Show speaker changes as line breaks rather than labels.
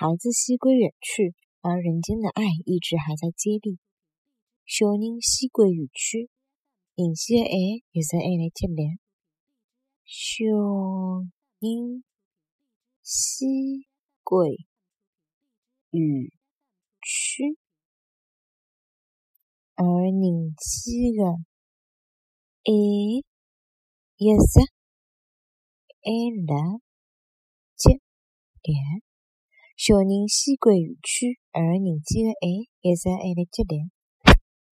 孩子西归远去，而人间的爱一直还在接力。小人西归远去，人间的爱一直还来接力。小人西归远去，而人间的爱一直还辣接力。小人西归远去，而人间的爱一直还在接力。